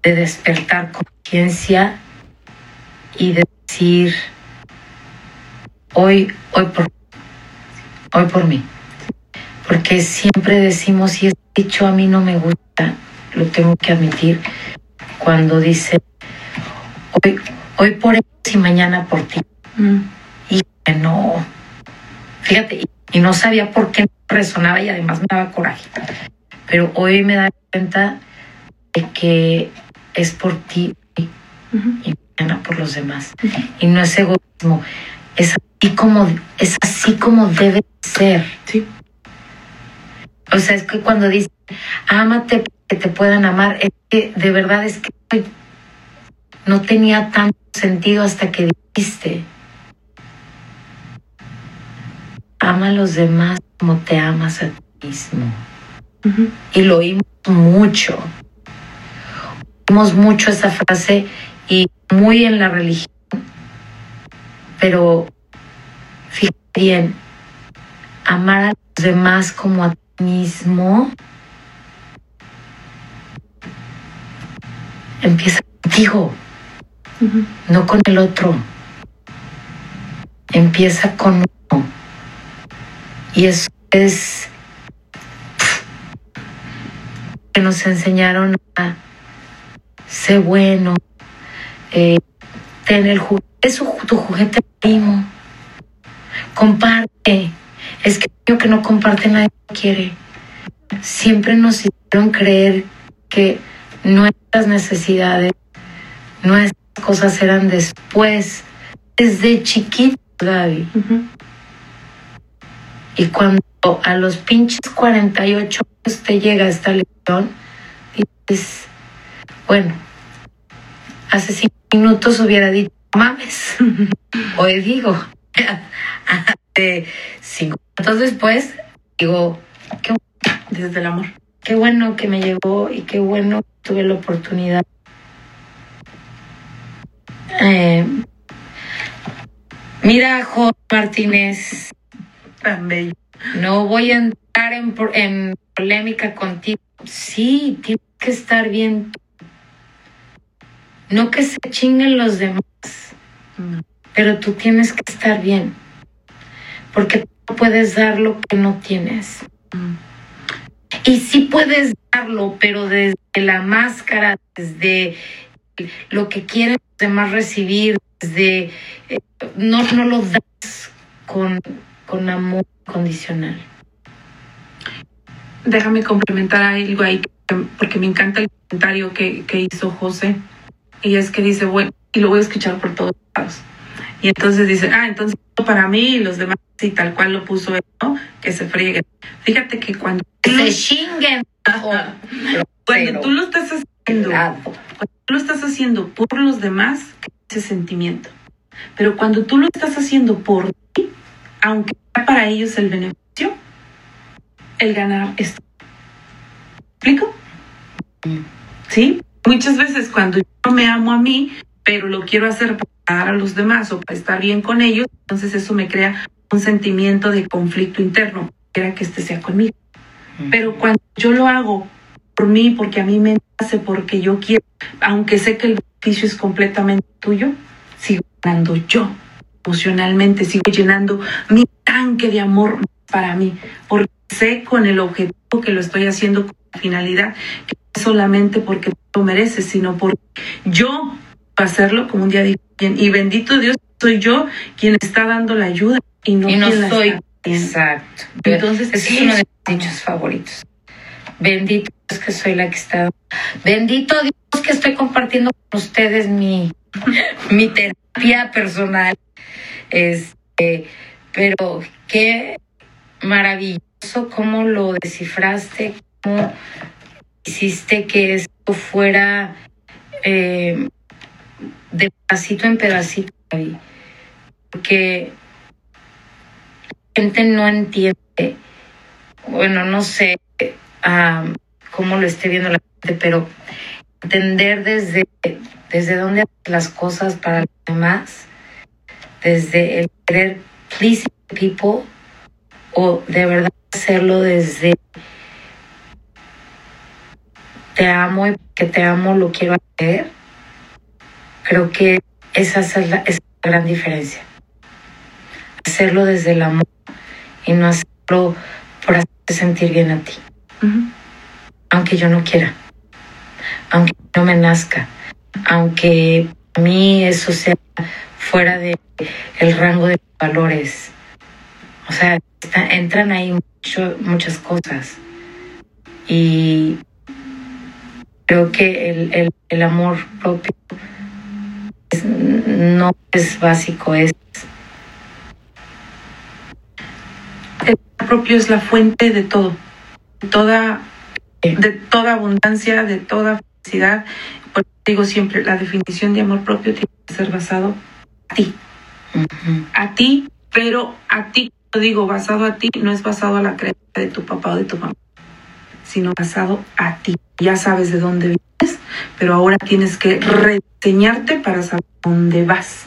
de despertar conciencia y de decir, hoy, hoy por, hoy por mí. Porque siempre decimos, si es dicho a mí no me gusta, lo tengo que admitir, cuando dice, hoy, hoy por ellos y mañana por ti. Y que no, fíjate, y, no sabía por qué resonaba y además me daba coraje. Pero hoy me da cuenta de que es por ti Ujú. y mañana por los demás. Y no es egoísmo, es así como, es así como debe ser. Sí. O sea, es que cuando dicen, ámate para que te puedan amar, es que de verdad es que no tenía tanto sentido hasta que dijiste, ama a los demás como te amas a ti mismo. Y lo oímos mucho. Oímos mucho esa frase y muy en la religión. Pero fíjate bien, amar a los demás como a ti mismo empieza contigo, no con el otro. Empieza con uno. Y eso es que nos enseñaron a ser bueno, eh, tener es tu juguete primo, comparte. Es que el que no comparte nadie quiere. Siempre nos hicieron creer que nuestras necesidades, nuestras cosas eran después, desde chiquitos, Gaby. Ujú. Y cuando a los pinches 48 años te llega esta lección, dices, bueno, hace cinco minutos hubiera dicho, mames. Hoy digo, hace cinco minutos después, digo, qué, Desde el amor. qué bueno que me llegó y qué bueno que tuve la oportunidad. Eh, mira, Jo Martínez, Tan bello. no voy a entrar en, polémica contigo. Sí, tienes que estar bien. No que se chinguen los demás, No. pero tú tienes que estar bien. Porque no puedes dar lo que no tienes. Mm. Y sí puedes darlo, pero desde la máscara, desde lo que quieren los demás recibir, desde eh, no, no lo das con, con amor condicional. Déjame complementar algo ahí, que- porque me encanta el comentario que, que hizo José. Y es que dice, bueno, y lo voy a escuchar por todos lados. Y entonces dice, ah, entonces para mí y los demás, y tal cual lo puso él, ¿no? Que se frieguen. Fíjate que cuando, Que se chinguen. Cuando tú lo estás haciendo, cuando tú lo estás haciendo por los demás, ese sentimiento. Pero cuando tú lo estás haciendo por ti, aunque para ellos el beneficio, el ganar es. ¿Explico? Sí. Muchas veces cuando yo me amo a mí, pero lo quiero hacer para dar a los demás o para estar bien con ellos, entonces eso me crea un sentimiento de conflicto interno. Quiera que este sea conmigo. Pero cuando yo lo hago por mí, porque a mí me hace, porque yo quiero, aunque sé que el beneficio es completamente tuyo, sigo ganando yo emocionalmente, sigo llenando mi tanque de amor para mí, porque sé con el objetivo que lo estoy haciendo con la finalidad, que no solamente porque lo mereces, sino porque yo hacerlo como un día dije y bendito Dios soy yo quien está dando la ayuda y no, y no quien la soy. Exacto. Entonces, Ese es uno de mis dichos favoritos. Bendito Dios que soy la que está. Bendito Dios que estoy compartiendo con ustedes mi, mi terapia personal. Este, pero qué maravilloso cómo lo descifraste, cómo hiciste que esto fuera eh, de pedacito en pedacito. Gaby. Porque la gente no entiende, bueno, no sé ah, cómo lo esté viendo la gente, pero entender desde, desde dónde las cosas para los demás, desde el querer please people o de verdad hacerlo desde te amo y que te amo lo quiero hacer, creo que esa es la, esa es la gran diferencia. Hacerlo desde el amor y no hacerlo por hacerte sentir bien a ti, aunque yo no quiera, aunque no me nazca, aunque a mí eso sea fuera de el rango de valores. O sea, está- entran ahí mucho- muchas cosas. Y creo que el, el- el amor propio es- no es básico, es El amor propio es la fuente de todo, de toda, de toda abundancia, de toda felicidad. Por eso digo siempre, la definición de amor propio tiene que ser basado a ti, a ti, pero a ti, digo basado a ti, no es basado a la creencia de tu papá o de tu mamá, sino basado a ti. Ya sabes de dónde vienes, pero ahora tienes que rediseñarte para saber dónde vas.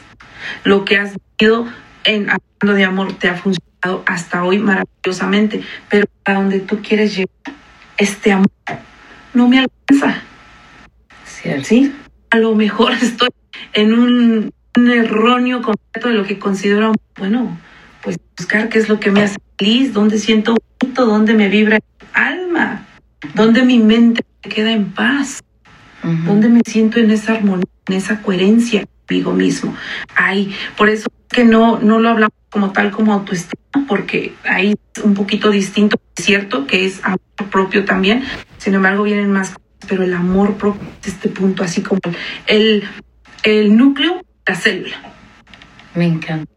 Lo que has vivido en hablando de amor te ha funcionado hasta hoy maravillosamente, pero a donde tú quieres llegar, este amor no me alcanza. ¿sí? A lo mejor estoy en un erróneo concepto de lo que considero, bueno, pues buscar qué es lo que me hace feliz, dónde siento bonito, dónde me vibra el alma, dónde mi mente queda en paz, Ujú. dónde me siento en esa armonía, en esa coherencia conmigo mismo. Ay, por eso es que no, no lo hablamos como tal como autoestima, porque ahí es un poquito distinto, es cierto que es amor propio también, sin embargo vienen más cosas, pero el amor propio es este punto, así como el, el núcleo, la célula. Me encanta.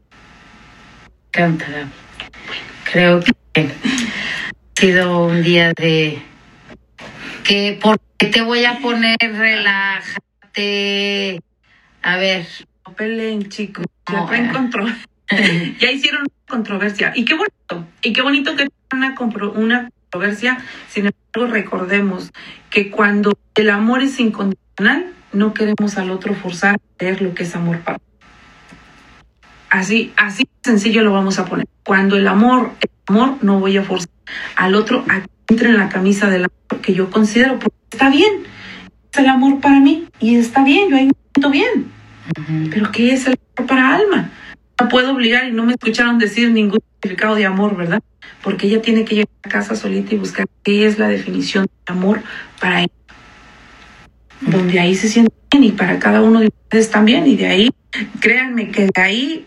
Me encanta, Gaby. Creo que ha sido un día de que porque te voy a poner relájate. A ver. No peleen, chicos, No, ya traen eh. control. ya hicieron una controversia. Y qué bonito, y qué bonito que una, una controversia. Sin embargo, recordemos que cuando el amor es incondicional, no queremos al otro forzar a creer lo que es amor para Así, así sencillo lo vamos a poner. Cuando el amor es amor, no voy a forzar al otro a que entre en la camisa del amor que yo considero, porque está bien. Es el amor para mí y está bien, yo ahí me siento bien. Pero ¿qué es el amor para alma? No puedo obligar y no me escucharon decir ningún significado de amor, ¿verdad? Porque ella tiene que llegar a casa solita y buscar qué es la definición de amor para ella. Donde ahí se siente bien y para cada uno de ustedes también. Y de ahí, créanme que de ahí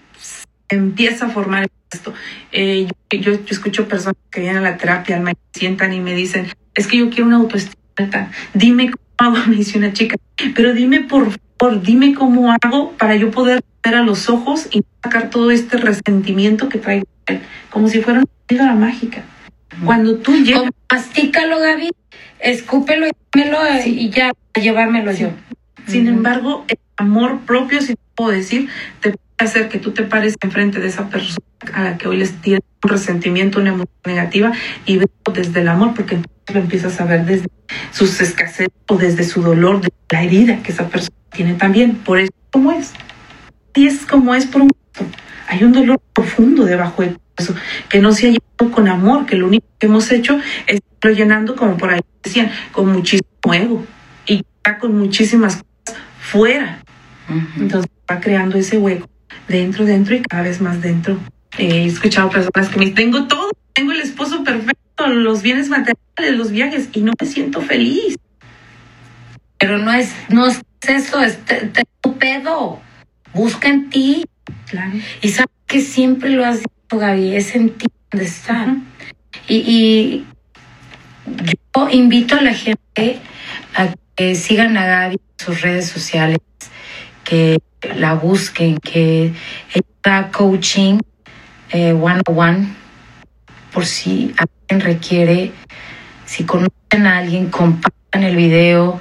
empieza a formar esto. Eh, yo, yo, yo escucho personas que vienen a la terapia, se sientan y me dicen, es que yo quiero una autoestima alta. Dime cómo hago, me dice una chica, pero dime por favor, dime cómo hago para yo poder ver a los ojos y sacar todo este resentimiento que traigo, como si fuera una mágica. Cuando tú llegas, Como, mastícalo, Gaby. Escúpelo y dámelo y ya llevármelo yo. sin embargo, el amor propio, si puedo decir, te puede hacer que tú te pares enfrente de esa persona a la que hoy les tiene un resentimiento, una emoción negativa y ves desde el amor, porque entonces lo empiezas a ver desde sus escasez o desde su dolor, de la herida que esa persona tiene también. Por eso, como es. Y es como es por un hay un dolor profundo debajo de eso, que no se ha llenado con amor, que lo único que hemos hecho es lo llenando, como por ahí decían, con muchísimo ego y con muchísimas cosas fuera. Entonces va creando ese hueco dentro, dentro y cada vez más dentro. He escuchado personas que me dicen, tengo todo, tengo el esposo perfecto, los bienes materiales, los viajes y no me siento feliz. Pero no es, no es eso, es tu pedo. Busca en ti. Claro. Y sabes que siempre lo has dicho, Gaby, es en ti donde está. y, y yo invito a la gente a que sigan a Gaby en sus redes sociales, que la busquen, que da coaching eh, one on one por si alguien requiere, si conocen a alguien, compartan el video.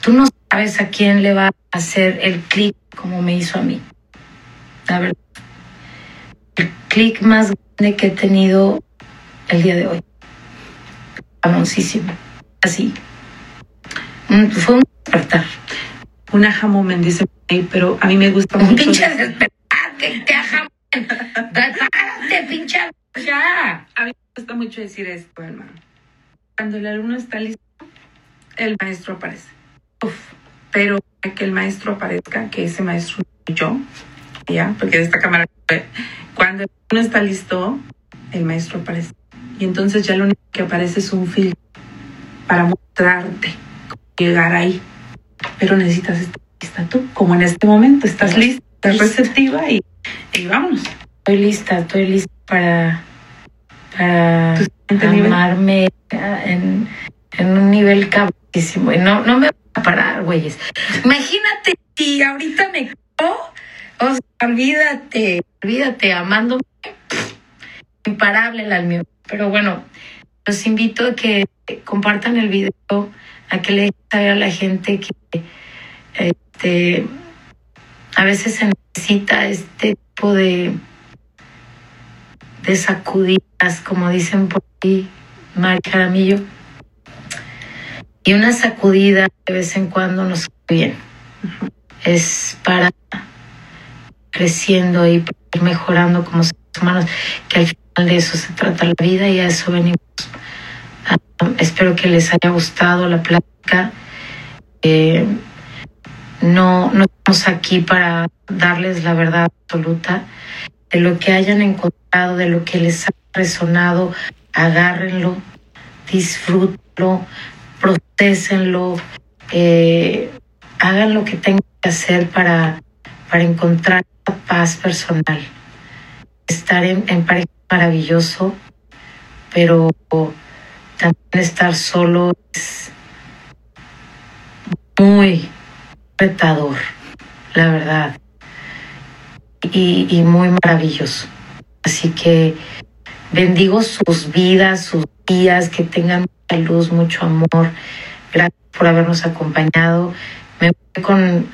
Tú no sabes a quién le va a hacer el clic como me hizo a mí. La verdad. Clic más grande que he tenido el día de hoy. Famosísimo. Así. Mm, fue un despertar. Una jamón dice, pero a mí me gusta mucho. pinche despertar. Que te jamón. Prepárate, pinche. Ya. A mí me gusta mucho decir esto, hermano. Cuando el alumno está listo, el maestro aparece. Uf, pero que el maestro aparezca, que ese maestro yo, ya, porque de esta cámara, cuando alumno está listo, el maestro aparece. Y entonces ya lo único que aparece es un filtro para mostrarte cómo llegar ahí. Pero necesitas estar lista tú, como en este momento, estás lista, estás receptiva y, y vámonos. Estoy lista, estoy lista para, para amarme en, en un nivel cabrísimo. Y no, no me voy a parar, güeyes. Imagínate si ahorita me quedo, o sea, olvídate, olvídate, amándome. pff, Imparable el mío. Pero bueno, los invito a que compartan el video, a que le dejen saber a la gente que este, a veces se necesita este tipo de, de sacudidas, como dicen por ahí, Mari Jaramillo. Y una sacudida de vez en cuando nos hace bien. Es para creciendo y mejorando como seres humanos, que al final de eso se trata la vida y a eso venimos. Ah, espero que les haya gustado la plática. Eh, no, no estamos aquí para darles la verdad absoluta. De lo que hayan encontrado, de lo que les ha resonado, agárrenlo, disfrútenlo, procesenlo, eh, hagan lo que tengan que hacer para, para encontrar paz personal. Estar en, pareja es maravilloso, pero también estar solo es muy retador, la verdad, y, y muy maravilloso. Así que bendigo sus vidas, sus días, que tengan mucha luz, mucho amor. Gracias por habernos acompañado. Me voy con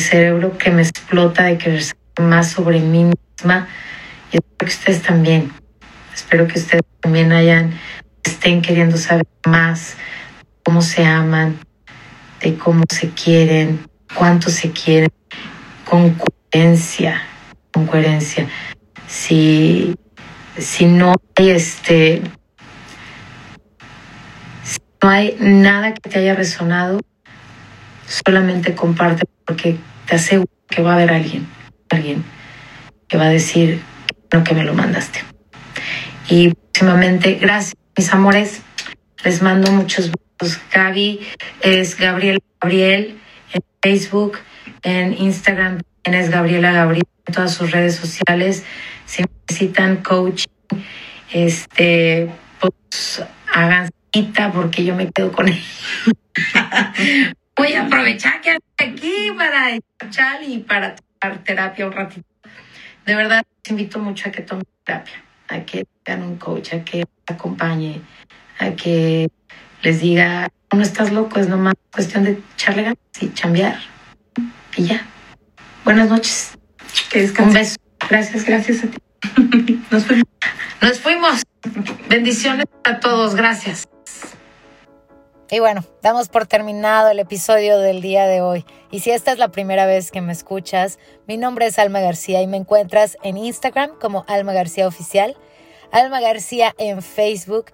cerebro que me explota de querer saber más sobre mí misma y espero que ustedes también. Espero que ustedes también hayan, estén queriendo saber más cómo se aman, de cómo se quieren, cuánto se quieren, con coherencia, con coherencia. Si, si no hay este, si no hay nada que te haya resonado, solamente comparte porque te aseguro que va a haber alguien, alguien que va a decir no que me lo mandaste. Y próximamente, gracias mis amores, les mando muchos besos. Gaby es Gabriel Gabriel en Facebook, en Instagram también es Gabriela Gabriel, en todas sus redes sociales. Si necesitan coaching, este, pues hagan cita porque yo me quedo con él. Voy a aprovechar que aquí para escuchar y para tomar terapia un ratito. De verdad, les invito mucho a que tomen terapia, a que tengan un coach, a que acompañe, a que les diga, no estás loco, es nomás cuestión de echarle ganas y chambear. Y ya. Buenas noches. Que Un beso. Gracias, gracias a ti. Nos vemos. Nos fuimos. Bendiciones a todos. Gracias. Y bueno, damos por terminado el episodio del día de hoy. Y si esta es la primera vez que me escuchas, mi nombre es Alma García y me encuentras en Instagram como Alma García Oficial, Alma García en Facebook.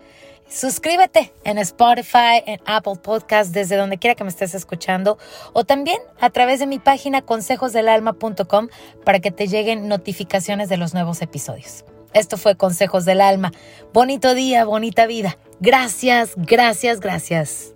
Suscríbete en Spotify, en Apple Podcast, desde donde quiera que me estés escuchando, o también a través de mi página consejosdelalma.com para que te lleguen notificaciones de los nuevos episodios. Esto fue Consejos del Alma. Bonito día, bonita vida. Gracias, gracias, gracias.